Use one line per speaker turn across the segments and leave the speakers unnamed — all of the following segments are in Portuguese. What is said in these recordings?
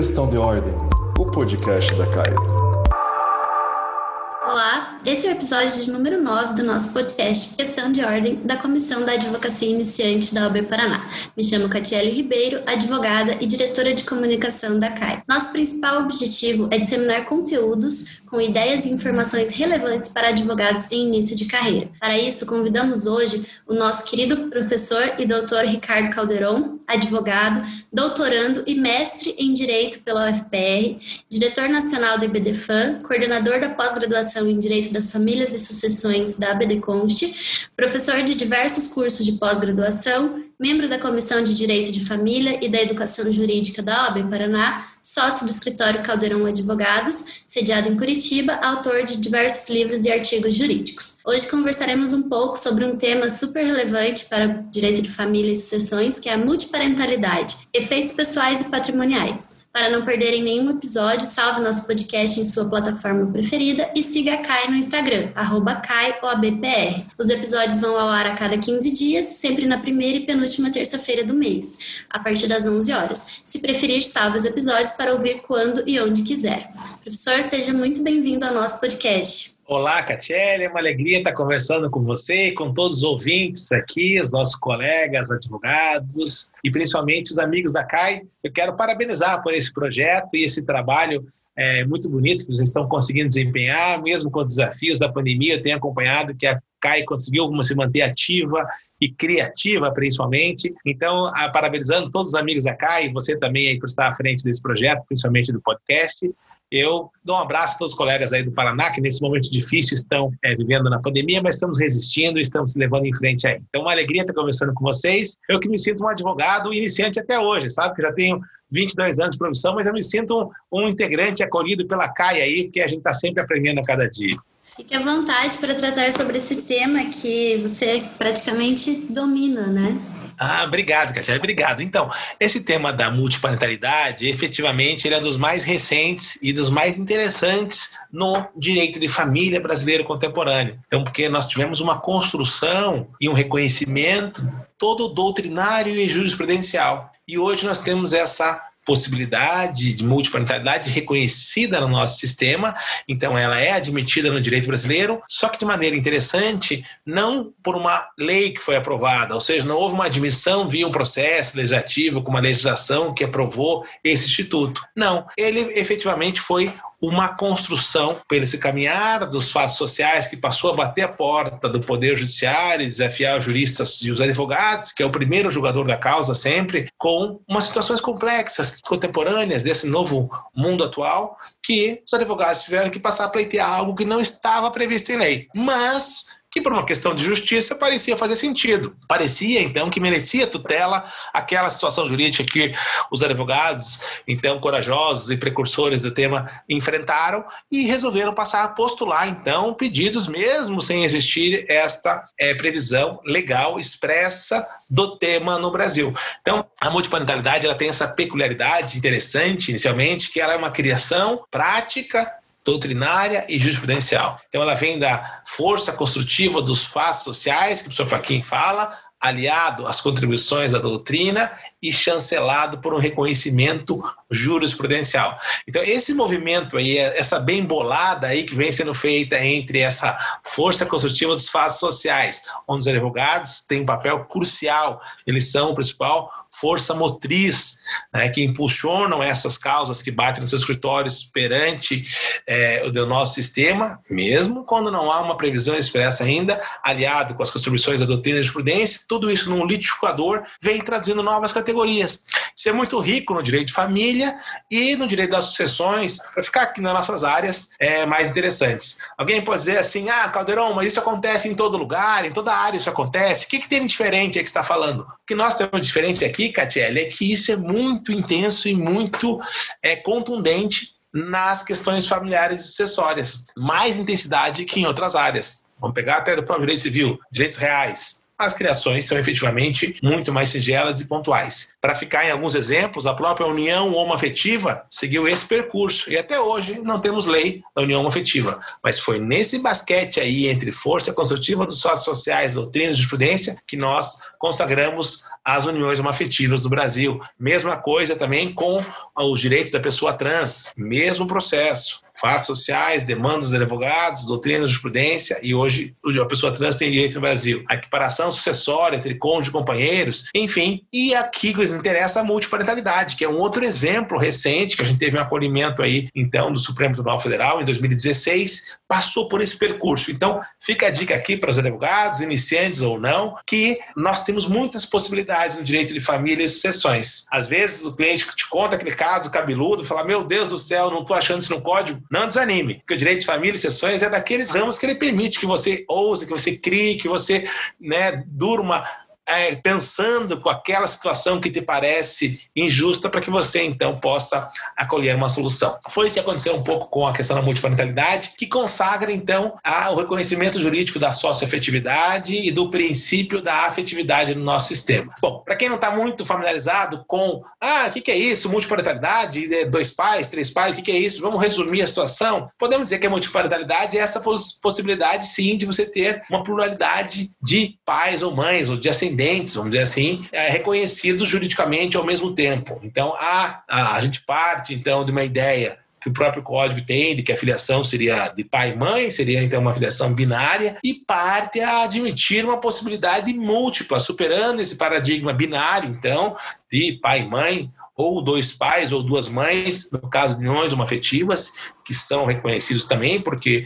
Questão de Ordem, o podcast da CAI.
Esse é o episódio de número 9 do nosso podcast Questão de Ordem da Comissão da Advocacia Iniciante da OAB Paraná. Me chamo Catiele Ribeiro, advogada e diretora de comunicação da CAI. Nosso principal objetivo é disseminar conteúdos com ideias e informações relevantes para advogados em início de carreira. Para isso, convidamos hoje o nosso querido professor e doutor Ricardo Calderon, advogado, doutorando e mestre em Direito pela UFPR, diretor nacional do IBDFAN, coordenador da pós-graduação em Direito das Famílias e Sucessões da ABDConst, professor de diversos cursos de pós-graduação, membro da Comissão de Direito de Família e da Educação Jurídica da OAB Paraná, sócio do escritório Caldeirão Advogados, sediado em Curitiba, autor de diversos livros e artigos jurídicos. Hoje conversaremos um pouco sobre um tema super relevante para direito de família e sucessões, que é a multiparentalidade, efeitos pessoais e patrimoniais. Para não perderem nenhum episódio, salve nosso podcast em sua plataforma preferida e siga a Kai no Instagram, arroba KaiOABPR. Os episódios vão ao ar a cada 15 dias, sempre na primeira e penúltima terça-feira do mês, a partir das 11 horas. Se preferir, salve os episódios para ouvir quando e onde quiser. Professor, seja muito bem-vindo ao nosso podcast.
Olá, Catiele, é uma alegria estar conversando com você e com todos os ouvintes aqui, os nossos colegas, advogados e principalmente os amigos da CAI. Eu quero parabenizar por esse projeto e esse trabalho é, muito bonito que vocês estão conseguindo desempenhar, mesmo com os desafios da pandemia. Eu tenho acompanhado que a CAI conseguiu se manter ativa e criativa, principalmente. Então, parabenizando todos os amigos da CAI, você também aí por estar à frente desse projeto, principalmente do podcast. Eu dou um abraço a todos os colegas aí do Paraná, que nesse momento difícil estão é, vivendo na pandemia, mas estamos resistindo e estamos se levando em frente aí. Então, uma alegria estar conversando com vocês. Eu que me sinto um advogado iniciante até hoje, sabe? Que já tenho 22 anos de profissão, mas eu me sinto um, um integrante acolhido pela CAI aí, porque a gente está sempre aprendendo a cada dia.
Fique à vontade para tratar sobre esse tema que você praticamente domina, né?
Ah, obrigado, Katia, obrigado. Então, esse tema da multiparentalidade, efetivamente, ele é dos mais recentes e dos mais interessantes no direito de família brasileiro contemporâneo. Então, porque nós tivemos uma construção e um reconhecimento todo doutrinário e jurisprudencial. E hoje nós temos essa possibilidade de multiparentalidade reconhecida no nosso sistema, então ela é admitida no direito brasileiro, só que de maneira interessante, não por uma lei que foi aprovada, ou seja, não houve uma admissão via um processo legislativo com uma legislação que aprovou esse instituto. Não, ele efetivamente foi uma construção pelo esse caminhar dos fatos sociais que passou a bater a porta do Poder Judiciário, desafiar os juristas e os advogados, que é o primeiro julgador da causa sempre, com umas situações complexas, contemporâneas desse novo mundo atual, que os advogados tiveram que passar a pleitear algo que não estava previsto em lei. Mas que por uma questão de justiça parecia fazer sentido. Parecia, então, que merecia tutela aquela situação jurídica que os advogados, então, corajosos e precursores do tema, enfrentaram e resolveram passar a postular, então, pedidos mesmo sem existir esta é, previsão legal expressa do tema no Brasil. Então, a multiparentalidade ela tem essa peculiaridade interessante, inicialmente, que ela é uma criação prática doutrinária e jurisprudencial. Então, ela vem da força construtiva dos fatos sociais, que o professor Faquin fala, aliado às contribuições da doutrina e chancelado por um reconhecimento jurisprudencial. Então, esse movimento aí, essa bem bolada aí que vem sendo feita entre essa força construtiva dos fatos sociais, onde os advogados têm um papel crucial, eles são o principal força motriz né, que impulsionam essas causas que batem nos escritórios perante é, o nosso sistema, mesmo quando não há uma previsão expressa ainda, aliado com as contribuições da doutrina de jurisprudência, tudo isso num litificador vem traduzindo novas categorias. Isso é muito rico no direito de família e no direito das sucessões, para ficar aqui nas nossas áreas é, mais interessantes. Alguém pode dizer assim, ah, Caldeirão, mas isso acontece em todo lugar, em toda área isso acontece, o que, que tem de diferente aí que está falando? Que nós temos diferente aqui Catiele, é que isso é muito intenso e muito é, contundente nas questões familiares e sucessórias. Mais intensidade que em outras áreas. Vamos pegar até do próprio direito civil, direitos reais. As criações são efetivamente muito mais singelas e pontuais. Para ficar em alguns exemplos, a própria união homoafetiva seguiu esse percurso e até hoje não temos lei da união homoafetiva, mas foi nesse basquete aí entre força construtiva dos fatos sociais, doutrinas de jurisprudência que nós consagramos as uniões homoafetivas do Brasil. Mesma coisa também com os direitos da pessoa trans, mesmo processo fatos sociais, demandas dos advogados, doutrina jurisprudência, e hoje a pessoa trans tem direito no Brasil. A equiparação sucessória entre cônjuge e companheiros, enfim. E aqui nos interessa a multiparentalidade, que é um outro exemplo recente, que a gente teve um acolhimento aí, então, do Supremo Tribunal Federal em 2016, passou por esse percurso. Então, fica a dica aqui para os advogados, iniciantes ou não, que nós temos muitas possibilidades no direito de família e sucessões. Às vezes o cliente te conta aquele caso cabeludo, fala: Meu Deus do céu, não estou achando isso no código. Não desanime, porque o direito de família e sucessões é daqueles ramos que ele permite que você ouse, que você crie, que você né, durma é, pensando com aquela situação que te parece injusta para que você então possa acolher uma solução. Foi isso que aconteceu um pouco com a questão da multiparentalidade, que consagra então a, o reconhecimento jurídico da socioafetividade e do princípio da afetividade no nosso sistema. Bom, para quem não está muito familiarizado com, ah, o que, que, é isso, multiparentalidade, dois pais, três pais, o que, que, é isso? Vamos resumir a situação. Podemos dizer que a multiparentalidade é essa possibilidade, sim, de você ter uma pluralidade de pais ou mães, ou de ascendentes independentes, vamos dizer assim, é, reconhecidos juridicamente ao mesmo tempo. Então, a, a, a gente parte, então, de uma ideia que o próprio código tem de que a filiação seria de pai e mãe, seria então uma filiação binária, e parte a admitir uma possibilidade múltipla, superando esse paradigma binário, então, de pai e mãe, ou dois pais ou duas mães, no caso de uniões homoafetivas, que são reconhecidos também, porque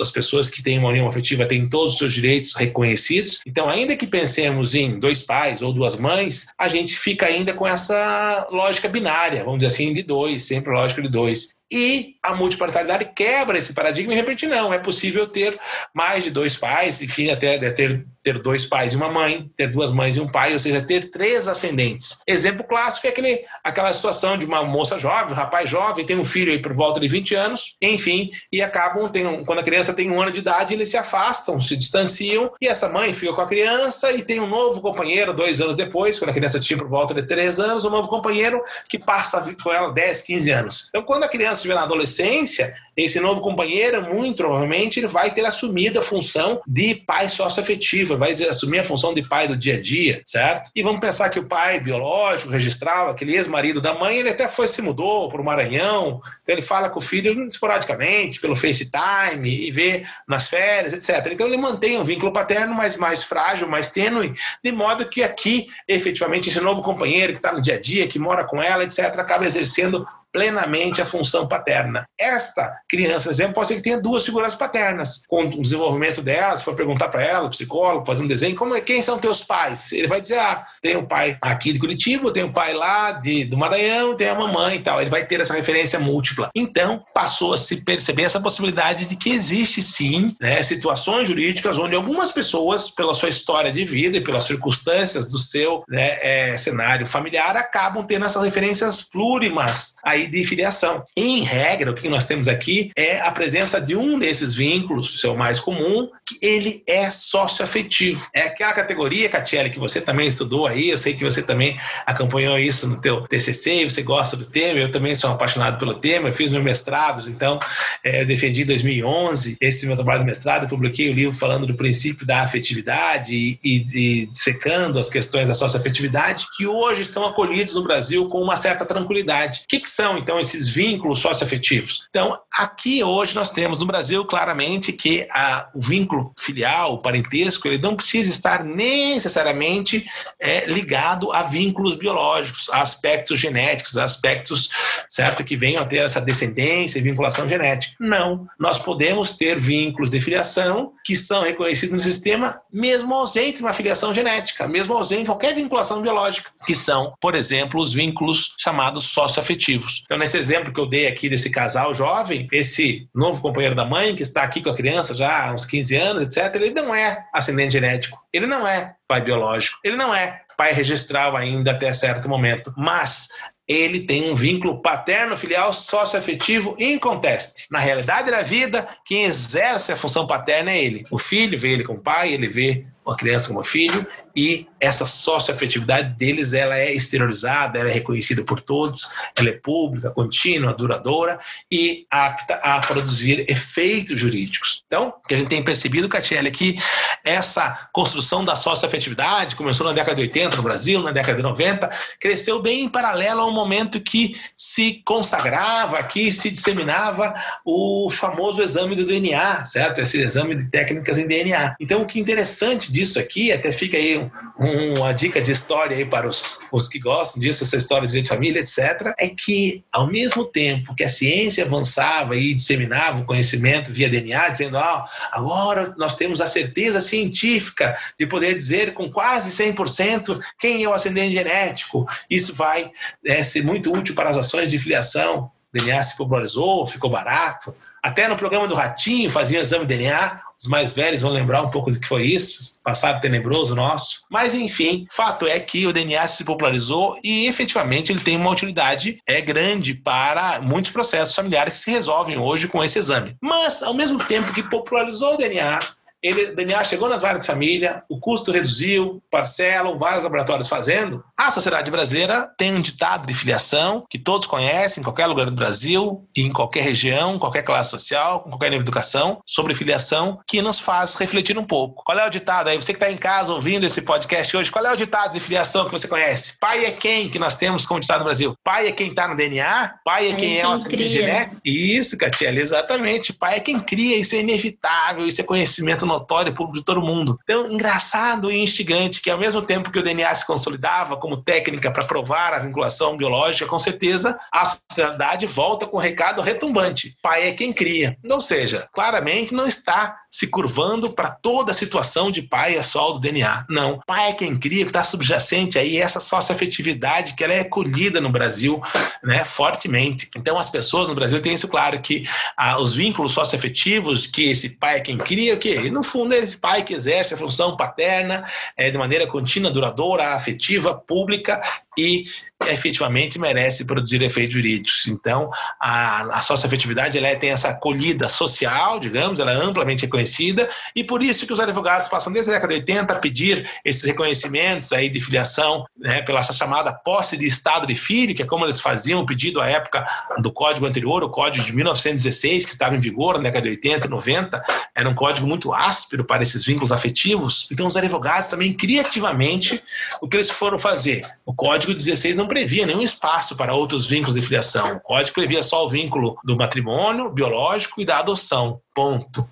as pessoas que têm uma união afetiva têm todos os seus direitos reconhecidos. Então, ainda que pensemos em dois pais ou duas mães, a gente fica ainda com essa lógica binária, vamos dizer assim, de dois, sempre lógica de dois. E a multiparentalidade quebra esse paradigma e de repente não, é possível ter mais de dois pais, enfim, até ter, ter dois pais e uma mãe, ter duas mães e um pai, ou seja, ter três ascendentes. Exemplo clássico é aquele, aquela situação de uma moça jovem, um rapaz jovem, tem um filho aí por volta de 20 anos, enfim, e acabam, tem, quando a criança tem um ano de idade, eles se afastam, se distanciam, e essa mãe fica com a criança e tem um novo companheiro dois anos depois, quando a criança tinha por volta de três anos, um novo companheiro que passa com ela 10, 15 anos. Então, quando a criança estiver na adolescência, esse novo companheiro, muito provavelmente, ele vai ter assumido a função de pai socioafetivo, vai assumir a função de pai do dia a dia, certo? E vamos pensar que o pai biológico, registral, aquele ex-marido da mãe, ele até foi se mudou para o Maranhão, então ele fala com o filho esporadicamente, pelo FaceTime, e vê nas férias, etc. Então ele mantém um vínculo paterno, mas mais frágil, mais tênue, de modo que aqui, efetivamente, esse novo companheiro que está no dia a dia, que mora com ela, etc., acaba exercendo plenamente a função paterna. Esta criança, exemplo, pode ser que tenha duas figuras paternas. Com o desenvolvimento dela, se for perguntar para ela, o psicólogo, fazer um desenho, como é, quem são teus pais? Ele vai dizer, ah, tem um pai aqui de Curitiba, tem um pai lá de, do Maranhão, tem a mamãe e tal. Ele vai ter essa referência múltipla. Então, passou a se perceber essa possibilidade de que existe sim né, situações jurídicas onde algumas pessoas, pela sua história de vida e pelas circunstâncias do seu né, é, cenário familiar, acabam tendo essas referências plurimas aí de filiação. Em regra, o que nós temos aqui é a presença de um desses vínculos, seu mais comum, que ele é socioafetivo. É aquela categoria, Catiele, que você também estudou aí, eu sei que você também acompanhou isso no teu TCC, você gosta do tema, eu também sou apaixonado pelo tema, eu fiz meu mestrado, então é, defendi em 2011 esse meu trabalho de mestrado, publiquei o livro falando do princípio da afetividade e, e, e secando as questões da socioafetividade, que hoje estão acolhidos no Brasil com uma certa tranquilidade. O que, que são então esses vínculos socioafetivos? Então, aqui hoje nós temos no Brasil claramente que a, o vínculo filial, o parentesco, ele não precisa estar necessariamente é, ligado a vínculos biológicos, a aspectos genéticos, a aspectos, certo, que venham a ter essa descendência e vinculação genética. Não, nós podemos ter vínculos de filiação que são reconhecidos no sistema, mesmo ausente uma filiação genética, mesmo ausente qualquer vinculação biológica, que são, por exemplo, os vínculos chamados socioafetivos. Então, nesse exemplo que eu dei aqui desse casal jovem, esse novo companheiro da mãe, que está aqui com a criança já há uns 15 anos, etc., ele não é ascendente genético, ele não é pai biológico, ele não é pai registral ainda até certo momento, mas ele tem um vínculo paterno-filial socioafetivo inconteste. Na realidade da vida, quem exerce a função paterna é ele. O filho vê ele com o pai, ele vê uma criança como filho, e essa socioafetividade deles ela é exteriorizada, ela é reconhecida por todos, ela é pública, contínua, duradoura e apta a produzir efeitos jurídicos. Então, o que a gente tem percebido, Catiele, é que essa construção da socioafetividade começou na década de 80 no Brasil, na década de 90, cresceu bem em paralelo ao momento que se consagrava, que se disseminava o famoso exame do DNA, certo? Esse exame de técnicas em DNA. Então, o que é interessante disso aqui, até fica aí um, uma dica de história aí para os, os que gostam disso, essa história de direito de família, etc., é que, ao mesmo tempo que a ciência avançava e disseminava o conhecimento via DNA, dizendo, ah, agora nós temos a certeza científica de poder dizer com quase 100% quem é o ascendente genético, isso vai é, ser muito útil para as ações de filiação, o DNA se popularizou, ficou barato, até no programa do Ratinho fazia exame de DNA, os mais velhos vão lembrar um pouco do que foi isso, passado tenebroso nosso. Mas enfim, fato é que o DNA se popularizou e efetivamente ele tem uma utilidade é grande para muitos processos familiares que se resolvem hoje com esse exame. Mas ao mesmo tempo que popularizou o DNA, ele, DNA chegou nas várias de família, o custo reduziu, parcelam, vários laboratórios fazendo. A sociedade brasileira tem um ditado de filiação que todos conhecem em qualquer lugar do Brasil, em qualquer região, qualquer classe social, com qualquer nível de educação, sobre filiação, que nos faz refletir um pouco. Qual é o ditado aí? Você que está em casa ouvindo esse podcast hoje, qual é o ditado de filiação que você conhece? Pai é quem que nós temos como ditado no Brasil? Pai é quem está no DNA? Pai é quem, é, o
cria.
Isso, Catiele, exatamente. Pai é quem cria, isso é inevitável, isso é conhecimento notório público de todo mundo. Então, engraçado e instigante que ao mesmo tempo que o DNA se consolidava como técnica para provar a vinculação biológica, com certeza a sociedade volta com o recado retumbante. Pai é quem cria. Ou seja, claramente não está se curvando para toda a situação de pai é só do DNA. Não. Pai é quem cria, que está subjacente aí essa socioafetividade que ela é colhida no Brasil né, fortemente. Então as pessoas no Brasil têm isso claro, que ah, os vínculos socioafetivos, que esse pai é quem cria, o quê? No fundo, esse pai que exerce a função paterna é, de maneira contínua, duradoura, afetiva, pública e efetivamente merece produzir efeitos jurídicos. Então, a, a socioafetividade ela tem essa acolhida social, digamos, ela é amplamente reconhecida, e por isso que os advogados passam desde a década de 80 a pedir esses reconhecimentos aí de filiação, né, pela chamada posse de estado de filho, que é como eles faziam o pedido à época do código anterior, o código de 1916, que estava em vigor na década de 80 e 90, era um código muito áspero para esses vínculos afetivos. Então, os advogados também criativamente, o que eles foram fazer? O código 16 não previa nenhum espaço para outros vínculos de filiação. O código previa só o vínculo do matrimônio biológico e da adoção. Ponto.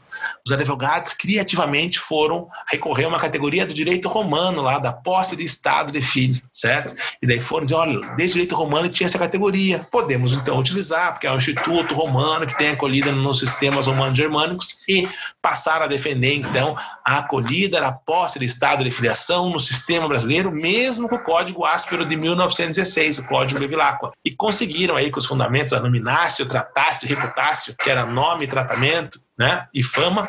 Os advogados criativamente foram recorrer a uma categoria do direito romano lá, da posse de estado de filho, certo? E daí foram dizer, olha, desde o direito romano tinha essa categoria, podemos então utilizar, porque é um instituto romano que tem acolhida nos sistemas romanos germânicos e passaram a defender então a acolhida da posse de estado de filiação no sistema brasileiro, mesmo com o código áspero de 1916, o código Bevilacqua. E conseguiram aí com os fundamentos da nominácio, tratácio, reputácio, que era nome e tratamento, né, e fama,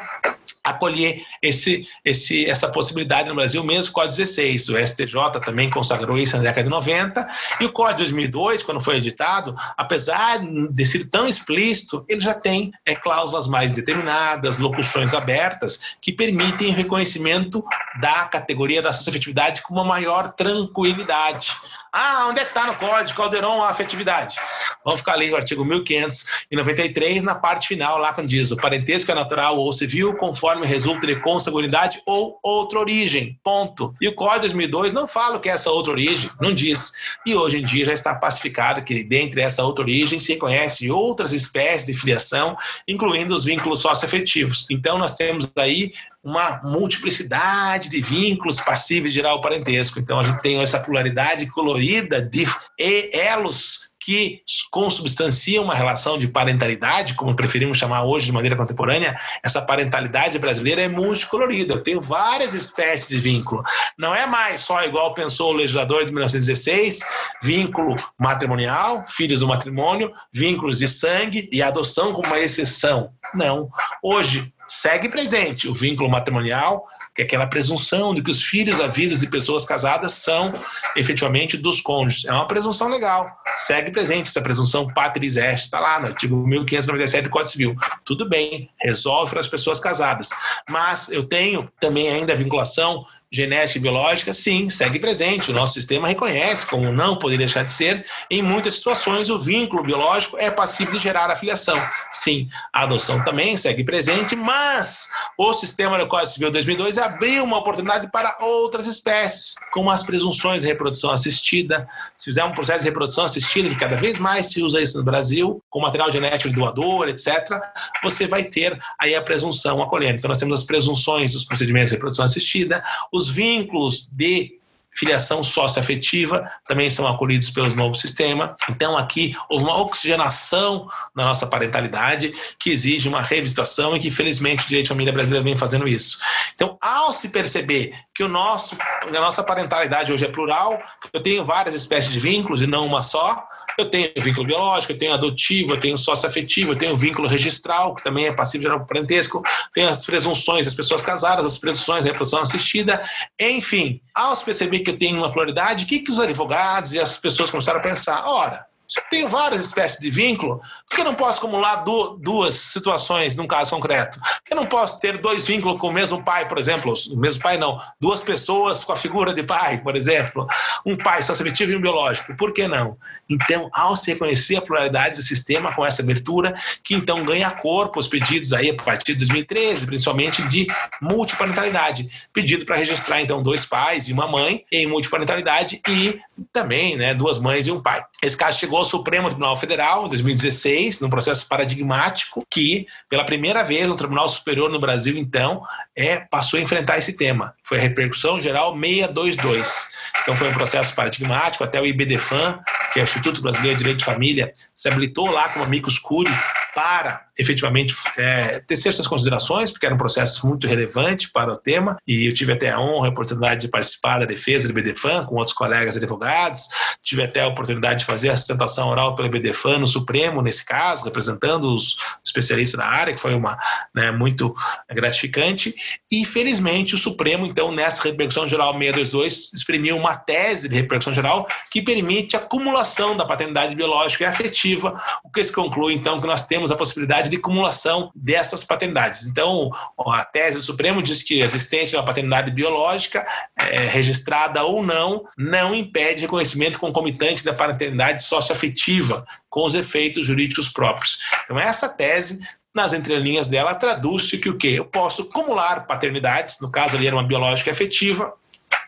acolher esse, esse, essa possibilidade no Brasil, mesmo o Código 16. O STJ também consagrou isso na década de 90. E o Código de 2002, quando foi editado, apesar de ser tão explícito, ele já tem é, cláusulas mais determinadas, locuções abertas, que permitem o reconhecimento da categoria da afetividade com uma maior tranquilidade. Ah, onde é que está no Código Calderon a afetividade? Vamos ficar ali o artigo 1593, na parte final, lá quando diz o parentesco é natural ou civil, conforme resulta de consanguinidade ou outra origem. Ponto. E o Código 2002 não fala que é essa outra origem, não diz. E hoje em dia já está pacificado que dentre essa outra origem se reconhece outras espécies de filiação, incluindo os vínculos socioafetivos. Então nós temos aí uma multiplicidade de vínculos passíveis de gerar o parentesco. Então a gente tem essa pluralidade colorida de elos que consubstanciam uma relação de parentalidade, como preferimos chamar hoje de maneira contemporânea, essa parentalidade brasileira é multicolorida. Eu tenho várias espécies de vínculo. Não é mais só igual pensou o legislador de 1916, vínculo matrimonial, filhos do matrimônio, vínculos de sangue e adoção como uma exceção. Não. Hoje, segue presente o vínculo matrimonial, que é aquela presunção de que os filhos havidos de pessoas casadas são efetivamente dos cônjuges. É uma presunção legal, segue presente essa presunção patris est, está lá no artigo 1597 do Código Civil. Tudo bem, resolve para as pessoas casadas. Mas eu tenho também ainda a vinculação genética e biológica, sim, segue presente. O nosso sistema reconhece, como não poderia deixar de ser, em muitas situações o vínculo biológico é passível de gerar a filiação. Sim, a adoção também segue presente, mas o sistema do Código Civil 2002 abriu uma oportunidade para outras espécies, como as presunções de reprodução assistida. Se fizer um processo de reprodução assistida, que cada vez mais se usa isso no Brasil, com material genético doador, etc., você vai ter aí a presunção acolhendo. Então, nós temos as presunções dos procedimentos de reprodução assistida, os os vínculos de filiação socioafetiva também são acolhidos pelo novo sistema. Então, aqui houve uma oxigenação na nossa parentalidade que exige uma revisitação e que, infelizmente, o direito de família brasileiro vem fazendo isso. Então, ao se perceber que o nosso, a nossa parentalidade hoje é plural, eu tenho várias espécies de vínculos e não uma só, eu tenho vínculo biológico, eu tenho adotivo, eu tenho socioafetivo, eu tenho vínculo registral, que também é passível de parentesco, tenho as presunções das pessoas casadas, as presunções da reprodução assistida, enfim. Ao perceber que eu tenho uma pluralidade, o que, que os advogados e as pessoas começaram a pensar? Ora, tenho várias espécies de vínculo, por que eu não posso acumular duas situações num caso concreto? Por que eu não posso ter dois vínculos com o mesmo pai, por exemplo? O mesmo pai não. Duas pessoas com a figura de pai, por exemplo. Um pai socioafetivo e um biológico. Por que não? Então, ao se reconhecer a pluralidade do sistema com essa abertura, que então ganha corpo os pedidos aí a partir de 2013, principalmente de multiparentalidade. Pedido para registrar então dois pais e uma mãe em multiparentalidade e também né, duas mães e um pai. Esse caso chegou ao Supremo Tribunal Federal em 2016, num processo paradigmático que, pela primeira vez, o Tribunal Superior no Brasil, então, é, passou a enfrentar esse tema. Foi a repercussão geral 622. Então, foi um processo paradigmático, até o IBDFAN, que é o Instituto Brasileiro de Direito de Família, se habilitou lá como amicus curiae para efetivamente é, tecer suas considerações, porque era um processo muito relevante para o tema, e eu tive até a honra e a oportunidade de participar da defesa do BDFAN com outros colegas advogados, tive até a oportunidade de fazer a sustentação oral pelo BDFAN no Supremo, nesse caso, representando os especialistas da área, que foi uma né, muito gratificante, e felizmente o Supremo, então, nessa repercussão geral 622, exprimiu uma tese de repercussão geral que permite a acumulação da paternidade biológica e afetiva, o que se conclui, então, que nós temos a possibilidade de acumulação dessas paternidades. Então, a tese do Supremo diz que a existência de uma paternidade biológica, é, registrada ou não, não impede reconhecimento concomitante da paternidade socioafetiva com os efeitos jurídicos próprios. Então, essa tese nas entrelinhas dela traduz-se que o quê? Eu posso acumular paternidades, no caso ali era uma biológica efetiva,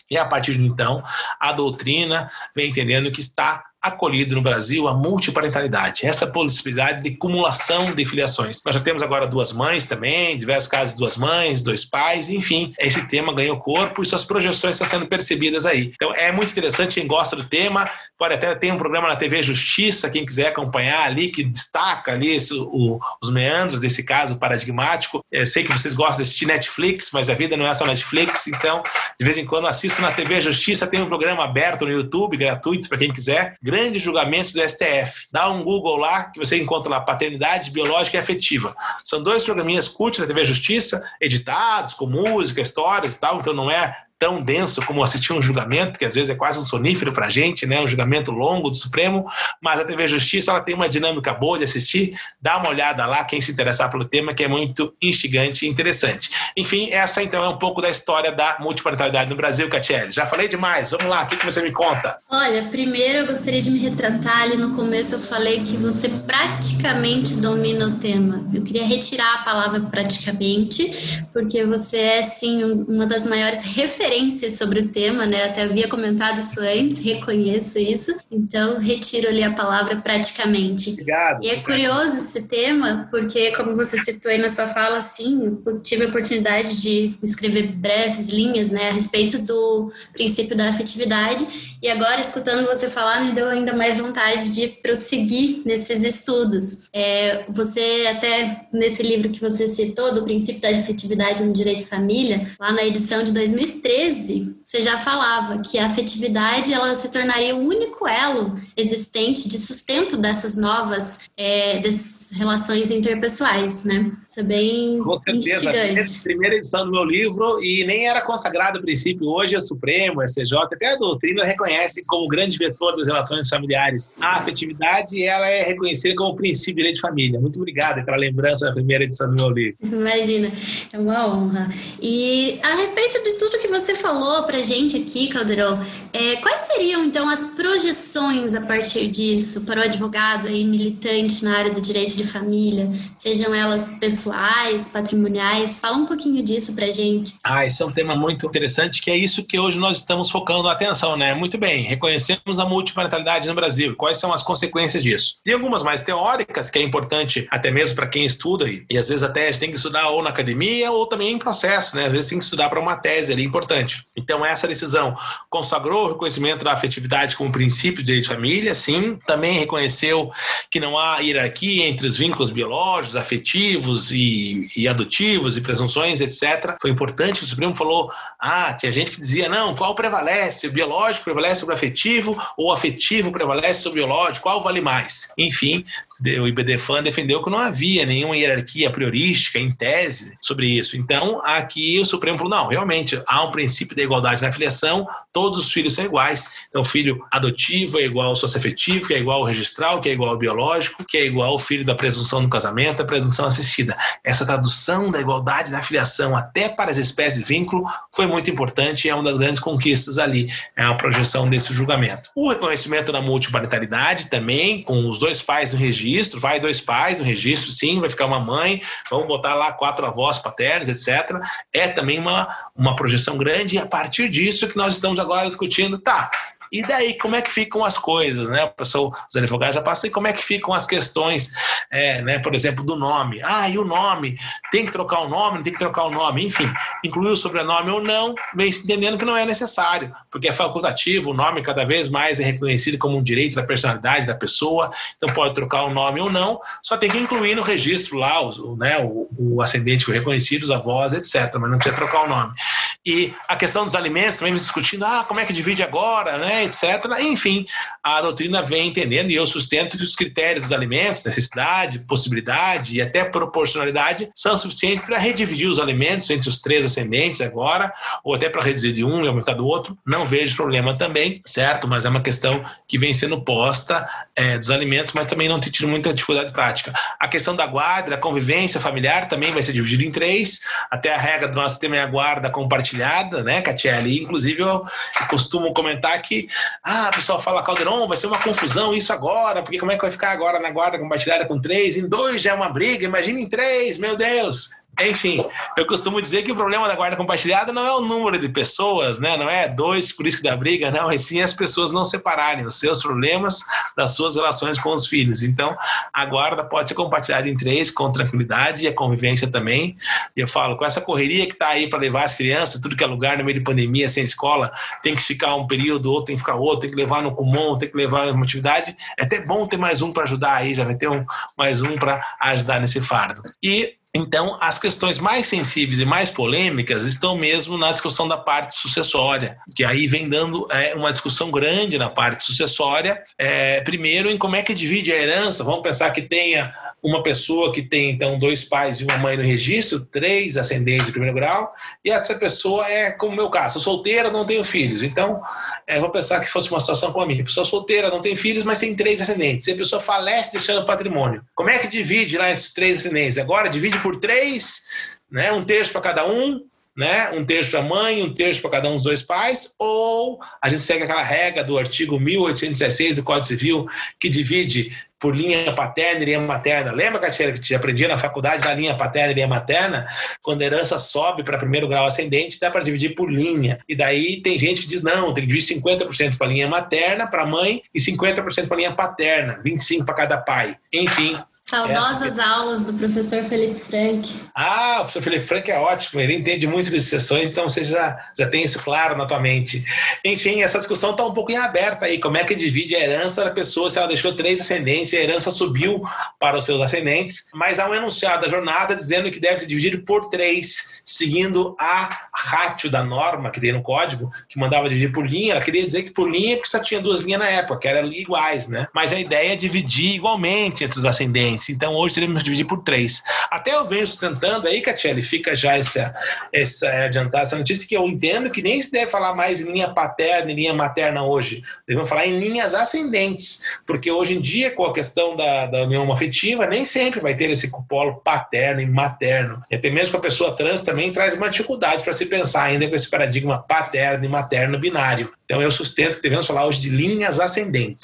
e a partir de então, a doutrina vem entendendo que está acolhido no Brasil a multiparentalidade, essa possibilidade de cumulação de filiações. Nós já temos agora duas mães também, diversos casos duas mães, dois pais, enfim, esse tema ganhou corpo e suas projeções estão sendo percebidas aí. Então é muito interessante, quem gosta do tema, pode até ter um programa na TV Justiça, quem quiser acompanhar ali, que destaca ali o, os meandros desse caso paradigmático. Eu sei que vocês gostam de assistir Netflix, mas a vida não é só Netflix, então de vez em quando assisto na TV Justiça, tem um programa aberto no YouTube, gratuito para quem quiser, grandes julgamentos do STF. Dá um Google lá que você encontra lá paternidade biológica e afetiva. São dois programinhas curtos da TV Justiça, editados, com música, histórias e tal, então não é tão denso como assistir um julgamento, que às vezes é quase um sonífero para a gente, né? um julgamento longo do Supremo, mas a TV Justiça ela tem uma dinâmica boa de assistir, dá uma olhada lá, quem se interessar pelo tema, que é muito instigante e interessante. Enfim, essa então é um pouco da história da multiparentalidade no Brasil, Catiele. Já falei demais, vamos lá, o que, que você me conta?
Olha, primeiro eu gostaria de me retratar, ali no começo eu falei que você praticamente domina o tema. Eu queria retirar a palavra praticamente, porque você é, sim, uma das maiores referências referências sobre o tema, né? Até havia comentado isso antes, reconheço isso. Então, retiro ali a palavra praticamente.
Obrigado.
E é curioso esse tema, porque, como você citou aí na sua fala, sim, eu tive a oportunidade de escrever breves linhas, né, a respeito do princípio da afetividade E agora, escutando você falar, me deu ainda mais vontade de prosseguir nesses estudos. É, você, até nesse livro que você citou, do princípio da afetividade no direito de família, lá na edição de 2013, você já falava que a afetividade ela se tornaria o único elo existente de sustento dessas novas é, dessas relações interpessoais, né? Isso é bem
Com certeza. Instigante. Primeira edição do meu livro e nem era consagrado a princípio. Hoje é Supremo, é CJ, até a doutrina reconhece como grande vetor das relações familiares. A afetividade ela é reconhecida como princípio de direito de família. Muito obrigado pela lembrança da primeira edição do meu livro.
Imagina, é uma honra. E a respeito de tudo que você falou pra gente aqui, Caldeirão, é, quais seriam então as projeções a partir disso para o advogado aí militante na área do direito de família, sejam elas pessoais, patrimoniais? Fala um pouquinho disso pra gente.
Ah, esse é um tema muito interessante, que é isso que hoje nós estamos focando a atenção, né? Muito bem, reconhecemos a multiparentalidade no Brasil. Quais são as consequências disso? Tem algumas mais teóricas, que é importante até mesmo para quem estuda, e, e às vezes até a gente tem que estudar ou na academia ou também em processo, né? Às vezes tem que estudar para uma tese ali importante. Então, essa decisão consagrou o reconhecimento da afetividade como princípio de direito de família, sim. Também reconheceu que não há hierarquia entre os vínculos biológicos, afetivos e, e adotivos e presunções, etc. Foi importante, o Supremo falou, ah, tinha gente que dizia, não, qual prevalece? O biológico prevalece sobre o afetivo ou afetivo prevalece sobre biológico? Qual vale mais? Enfim, o IBDFAN defendeu que não havia nenhuma hierarquia priorística em tese sobre isso. Então, aqui o Supremo falou, não, realmente, há um princípio da igualdade na filiação, todos os filhos são iguais. Então, o filho adotivo é igual ao socioafetivo, que é igual ao registral, que é igual ao biológico, que é igual ao filho da presunção do casamento, da presunção assistida. Essa tradução da igualdade na filiação até para as espécies de vínculo foi muito importante e é uma das grandes conquistas ali, é a projeção desse julgamento. O reconhecimento da multiparentalidade também, com os dois pais no registro, vai dois pais no registro, sim, vai ficar uma mãe, vamos botar lá quatro avós paternos, etc. É também uma, uma projeção grande e a partir disso que nós estamos agora discutindo, tá, e daí, como é que ficam as coisas, né? O pessoal, os advogados já passam, e como é que ficam as questões, é, né? Por exemplo, do nome. Ah, e o nome? Tem que trocar o nome, não tem que trocar o nome? Enfim, incluir o sobrenome ou não, vem entendendo que não é necessário, porque é facultativo, o nome cada vez mais é reconhecido como um direito da personalidade da pessoa, então pode trocar o nome ou não, só tem que incluir no registro lá o, né, o, o ascendente reconhecido, os avós, etc., mas não precisa trocar o nome. E a questão dos alimentos, também discutindo, ah, como é que divide agora, né? Etc. Enfim, a doutrina vem entendendo e eu sustento que os critérios dos alimentos, necessidade, possibilidade e até proporcionalidade são suficientes para redividir os alimentos entre os três ascendentes agora, ou até para reduzir de um e aumentar do outro. Não vejo problema também, certo? Mas é uma questão que vem sendo posta é, dos alimentos, mas também não tem tido muita dificuldade prática. A questão da guarda, a convivência familiar também vai ser dividida em três. Até a regra do nosso sistema é a guarda compartilhada, né, Catiele? Inclusive, eu costumo comentar que ah, o pessoal fala Calderon, vai ser uma confusão isso agora, porque como é que vai ficar agora na guarda compartilhada com três? Em dois já é uma briga, imagina em três, meu Deus. Enfim, eu costumo dizer que o problema da guarda compartilhada não é o número de pessoas, né? não é dois, por isso que dá briga, não, e sim as pessoas não separarem os seus problemas das suas relações com os filhos. Então, a guarda pode ser compartilhada em três, com tranquilidade, e a convivência também. E eu falo, com essa correria que está aí para levar as crianças, tudo que é lugar no meio de pandemia, sem escola, tem que ficar um período, outro tem que ficar outro, tem que levar no comum, tem que levar uma atividade. É até bom ter mais um para ajudar aí, já vai ter um, mais um para ajudar nesse fardo. E então, as questões mais sensíveis e mais polêmicas estão mesmo na discussão da parte sucessória, que aí vem dando é, uma discussão grande na parte sucessória. É, primeiro, em como é que divide a herança. Vamos pensar que tenha uma pessoa que tem, então, dois pais e uma mãe no registro, três ascendentes de primeiro grau, e essa pessoa é, como o meu caso, sou solteira, não tenho filhos. Então, é, vou pensar que fosse uma situação como a minha. Pessoa solteira, não tem filhos, mas tem três ascendentes. E a pessoa falece deixando patrimônio. Como é que divide lá esses três ascendentes? Agora, divide por três, né, um terço para cada um, né? Um terço para a mãe, um terço para cada um dos dois pais, ou a gente segue aquela regra do artigo 1816 do Código Civil que divide por linha paterna e linha materna. Lembra, Catiana, que te aprendia na faculdade da linha paterna e linha materna? Quando a herança sobe para primeiro grau ascendente, dá para dividir por linha. E daí tem gente que diz, não, tem que dividir 50% para a linha materna, para a mãe, e 50% para a linha paterna, 25% para cada pai. Enfim,
Saudosas é, aulas do professor Felipe Frank.
Ah, o professor Felipe Frank é ótimo, ele entende muito de sucessões, então você já, já tem isso claro na tua mente. Enfim, essa discussão está um pouco em aberta aí, como é que divide a herança da pessoa, se ela deixou três ascendentes e a herança subiu para os seus ascendentes, mas há um enunciado da jornada dizendo que deve ser dividido por três, seguindo a ratio da norma que tem no código, que mandava dividir por linha, ela queria dizer que por linha porque só tinha duas linhas na época, que eram iguais, né? Mas a ideia é dividir igualmente entre os ascendentes então hoje teremos que dividir por três. Até eu venho sustentando aí, Catiele, fica já essa, essa adiantar essa notícia que eu entendo que nem se deve falar mais em linha paterna e linha materna hoje. Devemos falar em linhas ascendentes, porque hoje em dia, com a questão da, da união afetiva, nem sempre vai ter esse polo paterno e materno. E até mesmo com a pessoa trans também traz uma dificuldade para se pensar ainda com esse paradigma paterno e materno binário. Então eu sustento que devemos falar hoje de linhas ascendentes,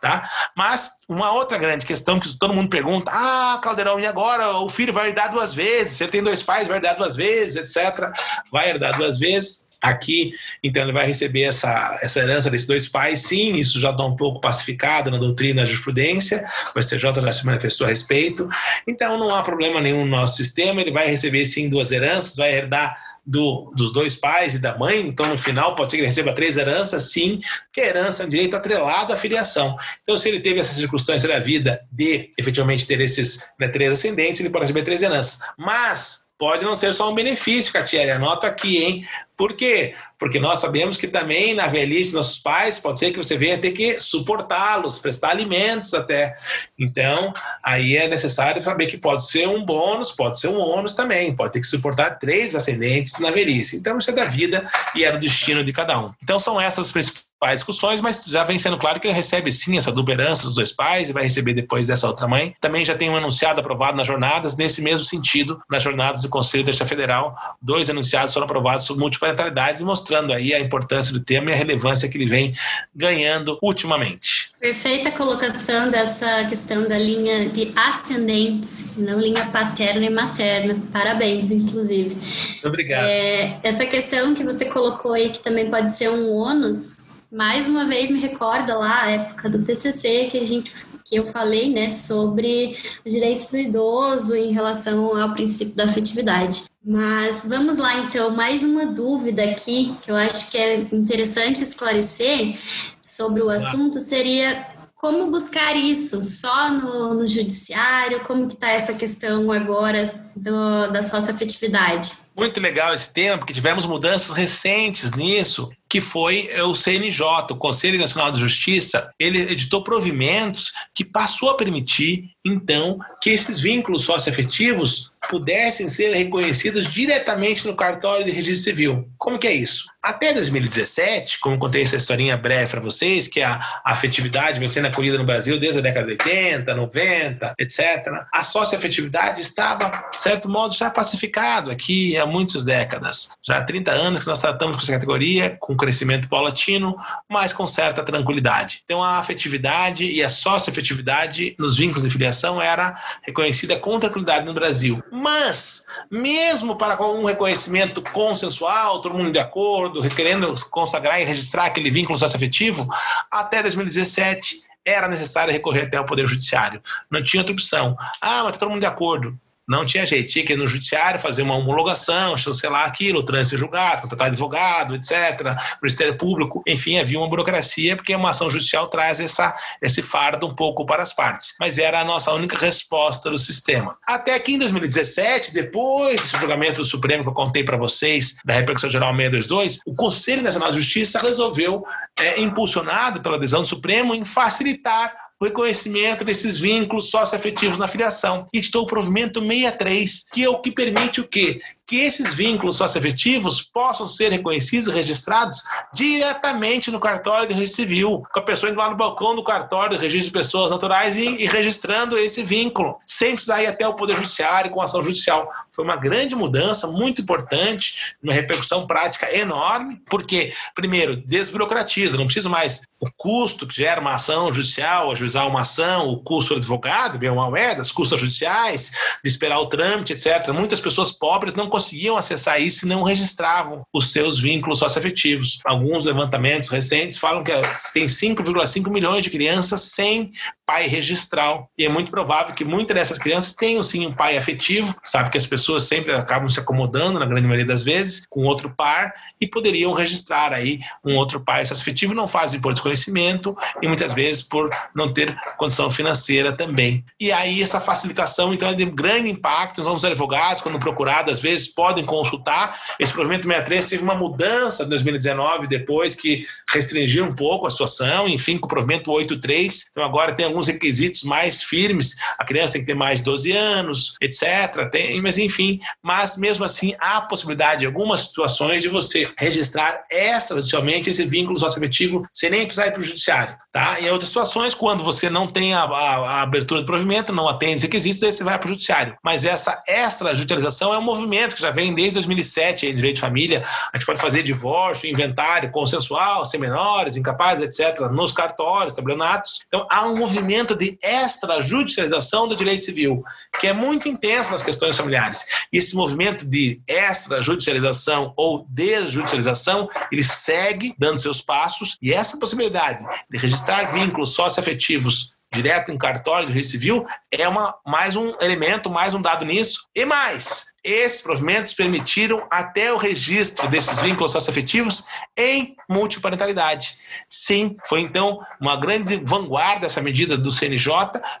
tá? Mas uma outra grande questão que todo mundo pergunta: ah, Caldeirão, e agora o filho vai herdar duas vezes? Se ele tem dois pais, vai herdar duas vezes, etc. Vai herdar duas vezes. Aqui, então, ele vai receber essa, essa herança desses dois pais, sim, isso já está um pouco pacificado na doutrina, na jurisprudência, o STJ já se manifestou a respeito, então não há problema nenhum no nosso sistema, ele vai receber sim duas heranças, vai herdar do, dos dois pais e da mãe, então no final pode ser que ele receba três heranças, sim, porque a herança é um direito atrelado à filiação. Então, se ele teve essa circunstância da vida de efetivamente ter esses né, três ascendentes, ele pode receber três heranças. Mas pode não ser só um benefício, Catiele, anota aqui, hein? Por quê? Porque nós sabemos que também na velhice nossos pais, pode ser que você venha ter que suportá-los, prestar alimentos até. Então, aí é necessário saber que pode ser um bônus, pode ser um ônus também, pode ter que suportar três ascendentes na velhice. Então, isso é da vida e é do destino de cada um. Então, são essas as principais discussões, mas já vem sendo claro que ele recebe sim essa dupla herança dos dois pais e vai receber depois dessa outra mãe. Também já tem um enunciado aprovado nas jornadas, nesse mesmo sentido, nas jornadas do Conselho da Federal, dois enunciados foram aprovados sobre multiparentalidade, mostrando aí a importância do tema e a relevância que ele vem ganhando ultimamente.
Perfeita colocação dessa questão da linha de ascendentes, não linha paterna e materna. Parabéns, inclusive.
Obrigado.
É, essa questão que você colocou aí, que também pode ser um ônus, mais uma vez me recorda lá a época do TCC que a gente que eu falei, né, sobre os direitos do idoso em relação ao princípio da afetividade. Mas vamos lá, então, mais uma dúvida aqui que eu acho que é interessante esclarecer sobre o assunto seria como buscar isso? Só no, no judiciário? Como que está essa questão agora do, da socioafetividade?
Muito legal esse tema, porque tivemos mudanças recentes nisso, que foi o CNJ, o Conselho Nacional de Justiça, ele editou provimentos que passou a permitir, então, que esses vínculos socioafetivos pudessem ser reconhecidos diretamente no cartório de registro civil. Como que é isso? Até 2017, como contei essa historinha breve para vocês, que a, afetividade vem sendo acolhida no Brasil desde a década de 80, 90, etc., a socioafetividade estava, de certo modo, já pacificado aqui há muitas décadas. Já há 30 anos que nós tratamos com essa categoria, com crescimento paulatino, mas com certa tranquilidade. Então, a afetividade e a socioafetividade nos vínculos de filiação era reconhecida com tranquilidade no Brasil. Mas, mesmo para um reconhecimento consensual, todo mundo de acordo, querendo consagrar e registrar aquele vínculo socioafetivo, até 2017 era necessário recorrer até o Poder Judiciário. Não tinha outra opção. Ah, mas está todo mundo de acordo. Não tinha jeito, tinha que ir no judiciário fazer uma homologação, chancelar aquilo, trânsito julgado, contratar advogado, etc., Ministério Público, enfim, havia uma burocracia, porque uma ação judicial traz essa, esse fardo um pouco para as partes. Mas era a nossa única resposta do sistema. Até que em 2017, depois desse julgamento do Supremo que eu contei para vocês, da repercussão geral 622, o Conselho Nacional de Justiça resolveu, é, impulsionado pela adesão do Supremo, em facilitar o reconhecimento desses vínculos socioafetivos na filiação. E estou o provimento 63, que é o que permite o quê? Que esses vínculos socioafetivos possam ser reconhecidos e registrados diretamente no cartório de registro civil, com a pessoa indo lá no balcão do cartório de registro de pessoas naturais e, e registrando esse vínculo, sem precisar ir até o Poder Judiciário com ação judicial. Foi uma grande mudança, muito importante, uma repercussão prática enorme, porque, primeiro, desburocratiza, não precisa mais o custo que gera uma ação judicial, ajuizar uma ação, o custo do advogado, bem ou mal é, das custas judiciais, de esperar o trâmite, etc. Muitas pessoas pobres não conseguem conseguiam acessar isso e não registravam os seus vínculos socioafetivos. Alguns levantamentos recentes falam que tem 5,5 milhões de crianças sem pai registral. E é muito provável que muitas dessas crianças tenham sim um pai afetivo, sabe que as pessoas sempre acabam se acomodando, na grande maioria das vezes, com outro par e poderiam registrar aí um outro pai afetivo, não fazem por desconhecimento e muitas vezes por não ter condição financeira também. E aí essa facilitação, então, é de grande impacto. Os advogados, quando procurados, às vezes podem consultar. Esse provimento 63 teve uma mudança em 2019, depois que restringiu um pouco a situação, enfim, com o provimento 83. Então agora tem alguns requisitos mais firmes. A criança tem que ter mais de 12 anos, etc. Tem, mas enfim, mas mesmo assim há possibilidade em algumas situações de você registrar extrajudicialmente esse vínculo socioafetivo sem nem precisar ir para o judiciário. Tá? Em outras situações, quando você não tem a, a, a abertura do provimento, não atende os requisitos, daí você vai para o judiciário. Mas essa extrajudicialização é um movimento que já vem desde 2007 em direito de família. A gente pode fazer divórcio, inventário consensual, sem menores, incapazes, etc., nos cartórios, tabelionatos. Então, há um movimento de extrajudicialização do direito civil, que é muito intenso nas questões familiares. E esse movimento de extrajudicialização ou desjudicialização, ele segue dando seus passos, e essa possibilidade de registrar vínculos socioafetivos direto em cartório de registro civil é uma, mais um elemento, mais um dado nisso. E mais, esses provimentos permitiram até o registro desses vínculos socioafetivos em multiparentalidade. Sim, foi então uma grande vanguarda essa medida do CNJ,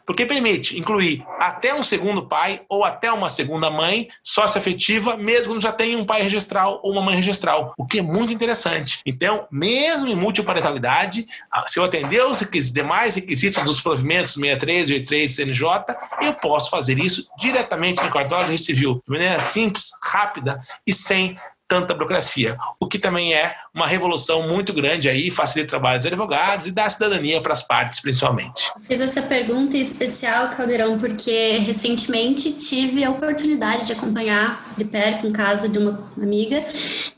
porque permite incluir até um segundo pai ou até uma segunda mãe socioafetiva, mesmo que já tenha um pai registral ou uma mãe registral, o que é muito interessante. Então, mesmo em multiparentalidade, se eu atender os demais requisitos dos provimentos 63 e 83 CNJ, eu posso fazer isso diretamente no cartório de registro civil, de maneira simples, rápida e sem tanta burocracia, o que também é uma revolução muito grande aí, facilita o trabalho dos advogados e dá cidadania para as partes, principalmente.
Fiz essa pergunta em especial, Caldeirão, porque recentemente tive a oportunidade de acompanhar de perto um caso de uma amiga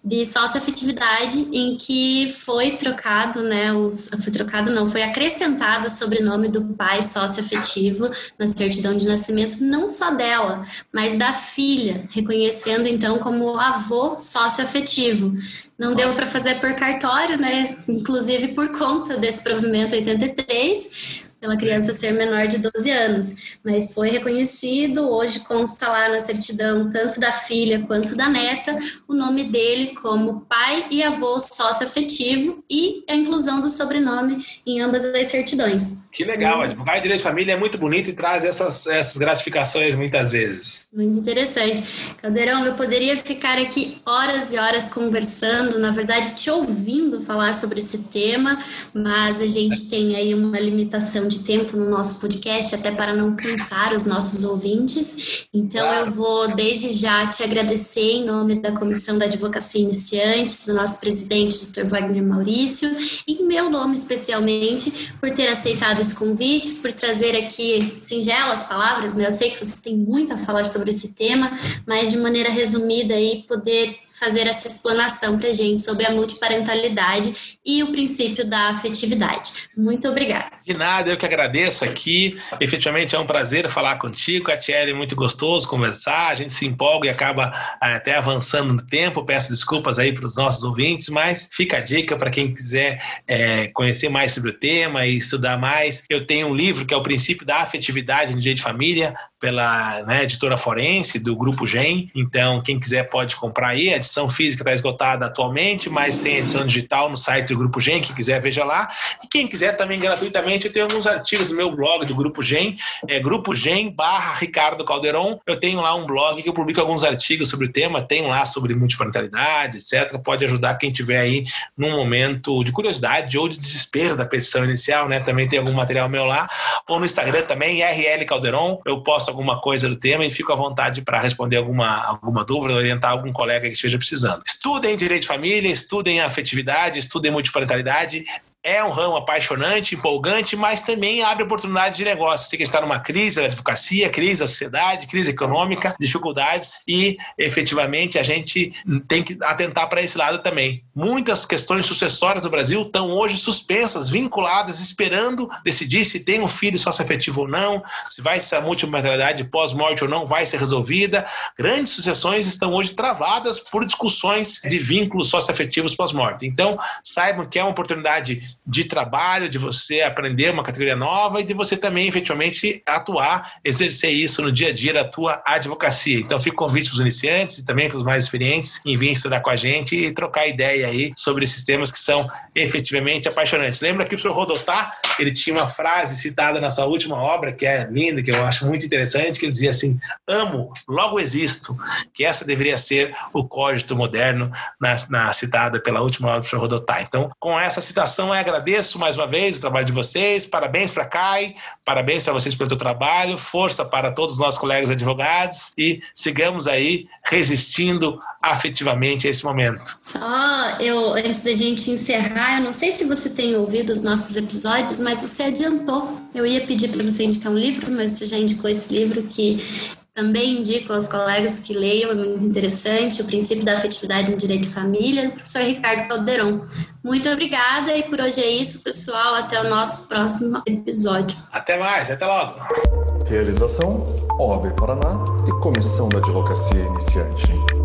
de sócio-afetividade em que foi trocado, né, os, foi trocado não, foi acrescentado o sobrenome do pai sócio-afetivo na certidão de nascimento, não só dela, mas da filha, reconhecendo então como avô sócio-afetivo. Não deu para fazer por cartório, né? Inclusive por conta desse provimento 83, pela criança ser menor de 12 anos, mas foi reconhecido, hoje consta lá na certidão, tanto da filha quanto da neta, o nome dele como pai e avô sócio-afetivo e a inclusão do sobrenome em ambas as certidões.
Que legal, hum. advogado de direito de família é muito bonito e traz essas, essas gratificações muitas vezes.
Muito interessante. Caldeirão, eu poderia ficar aqui horas e horas conversando, na verdade te ouvindo falar sobre esse tema, mas a gente tem aí uma limitação de tempo no nosso podcast, até para não cansar os nossos ouvintes. Então, claro. eu vou desde já te agradecer em nome da Comissão da Advocacia Iniciante, do nosso presidente, Dr. Wagner Maurício, e em meu nome especialmente, por ter aceitado esse convite, por trazer aqui singelas palavras. Né? Eu sei que você tem muito a falar sobre esse tema, mas de maneira resumida aí, poder fazer essa explanação para a gente sobre a multiparentalidade e o princípio da afetividade. Muito obrigada.
De nada, eu que agradeço aqui. Efetivamente é um prazer falar contigo, Catiele, muito gostoso conversar. A gente se empolga e acaba eh, até avançando no tempo. Peço desculpas aí para os nossos ouvintes, mas fica a dica para quem quiser é, conhecer mais sobre o tema e estudar mais. Eu tenho um livro que é o Princípio da Afetividade no Direito de Família, pela né, editora Forense, do Grupo GEM. Então, quem quiser pode comprar aí. A edição física está esgotada atualmente, mas tem edição digital no site do Grupo GEM. Quem quiser, veja lá. E quem quiser também gratuitamente, eu tenho alguns artigos no meu blog do Grupo GEM, é Grupo GEM barra Ricardo Calderon. Eu tenho lá um blog que eu publico alguns artigos sobre o tema, tem lá sobre multiparentalidade, etc. Pode ajudar quem tiver aí num momento de curiosidade ou de desespero da petição inicial, né? Também tem algum material meu lá. Ou no Instagram também, RL Calderon. Eu posto alguma coisa do tema e fico à vontade para responder alguma, alguma dúvida, orientar algum colega que esteja precisando. Estudem direito de família, estudem afetividade, estudem multiparentalidade, é um ramo apaixonante, empolgante, mas também abre oportunidades de negócio. Você que está numa crise da advocacia, crise da sociedade, crise econômica, dificuldades e efetivamente a gente tem que atentar para esse lado também. Muitas questões sucessórias do Brasil estão hoje suspensas, vinculadas, esperando decidir se tem um filho sócio-afetivo ou não, se vai ser a multiparentalidade pós-morte ou não vai ser resolvida. Grandes sucessões estão hoje travadas por discussões de vínculos sócio-afetivos pós-morte. Então, saibam que é uma oportunidade de trabalho, de você aprender uma categoria nova e de você também efetivamente atuar, exercer isso no dia a dia da tua advocacia. Então, fico convite para os iniciantes e também para os mais experientes em vir estudar com a gente e trocar ideia aí sobre esses temas que são efetivamente apaixonantes. Lembra que o professor Rodotá, ele tinha uma frase citada na sua última obra, que é linda, que eu acho muito interessante, que ele dizia assim, amo, logo existo, que essa deveria ser o código moderno na, na citada pela última obra do professor Rodotá. Então, com essa citação, eu agradeço mais uma vez o trabalho de vocês, parabéns para a CAI, parabéns para vocês pelo seu trabalho, força para todos os nossos colegas advogados e sigamos aí resistindo afetivamente a esse momento.
Só eu, antes da gente encerrar, eu não sei se você tem ouvido os nossos episódios, mas você adiantou. Eu ia pedir para você indicar um livro, mas você já indicou esse livro que também indico aos colegas que leiam, é muito interessante, o princípio da afetividade no direito de família, do professor Ricardo Calderon. Muito obrigada e por hoje é isso, pessoal. Até o nosso próximo episódio.
Até mais, até logo.
Realização OAB Paraná e Comissão da Advocacia Iniciante.